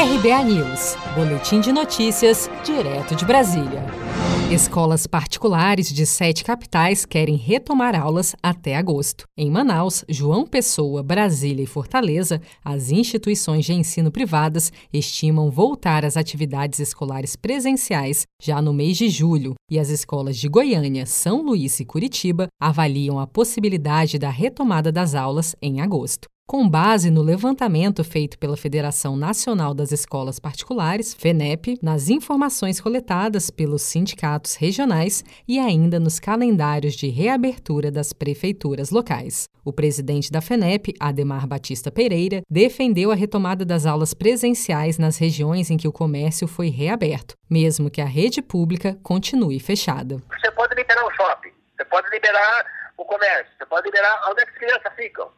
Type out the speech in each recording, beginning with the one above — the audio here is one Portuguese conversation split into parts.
RBA News, Boletim de Notícias, direto de Brasília. Escolas particulares de sete capitais querem retomar aulas até agosto. Em Manaus, João Pessoa, Brasília e Fortaleza, as instituições de ensino privadas estimam voltar às atividades escolares presenciais já no mês de julho, e as escolas de Goiânia, São Luís e Curitiba avaliam a possibilidade da retomada das aulas em agosto com base no levantamento feito pela Federação Nacional das Escolas Particulares, FENEP, nas informações coletadas pelos sindicatos regionais e ainda nos calendários de reabertura das prefeituras locais. O presidente da FENEP, Ademar Batista Pereira, defendeu a retomada das aulas presenciais nas regiões em que o comércio foi reaberto, mesmo que a rede pública continue fechada. Você pode liberar o shopping, você pode liberar o comércio, você pode liberar onde as crianças ficam.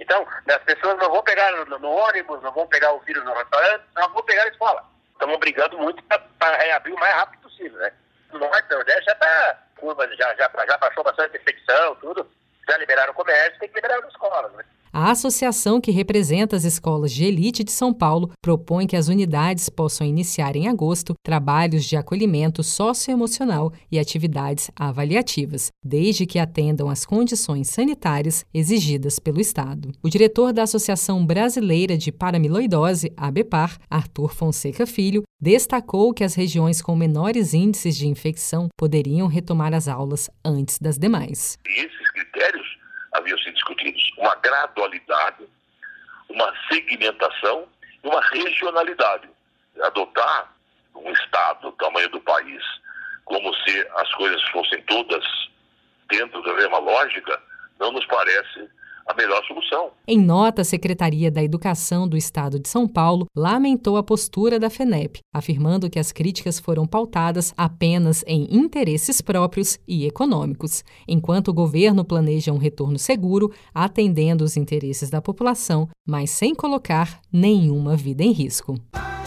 Então, as pessoas não vão pegar no, no ônibus, não vão pegar o vírus no restaurante, não vão pegar na escola. Estamos brigando muito para reabrir o mais rápido possível, né? No Norte Nordeste já está, curva, já, já, já baixou bastante infecção, tudo. Já liberaram o comércio, tem que liberar as escolas, né? A associação que representa as escolas de elite de São Paulo propõe que as unidades possam iniciar em agosto trabalhos de acolhimento socioemocional e atividades avaliativas, desde que atendam às condições sanitárias exigidas pelo Estado. O diretor da Associação Brasileira de Paramiloidose, ABPAR, Arthur Fonseca Filho, destacou que as regiões com menores índices de infecção poderiam retomar as aulas antes das demais. Esses uma gradualidade, uma segmentação e uma regionalidade. Adotar um Estado do tamanho do país como se as coisas fossem todas dentro da mesma lógica, não nos parece a melhor solução. Em nota, a Secretaria da Educação do Estado de São Paulo lamentou a postura da FENEP, afirmando que as críticas foram pautadas apenas em interesses próprios e econômicos, enquanto o governo planeja um retorno seguro, atendendo os interesses da população, mas sem colocar nenhuma vida em risco.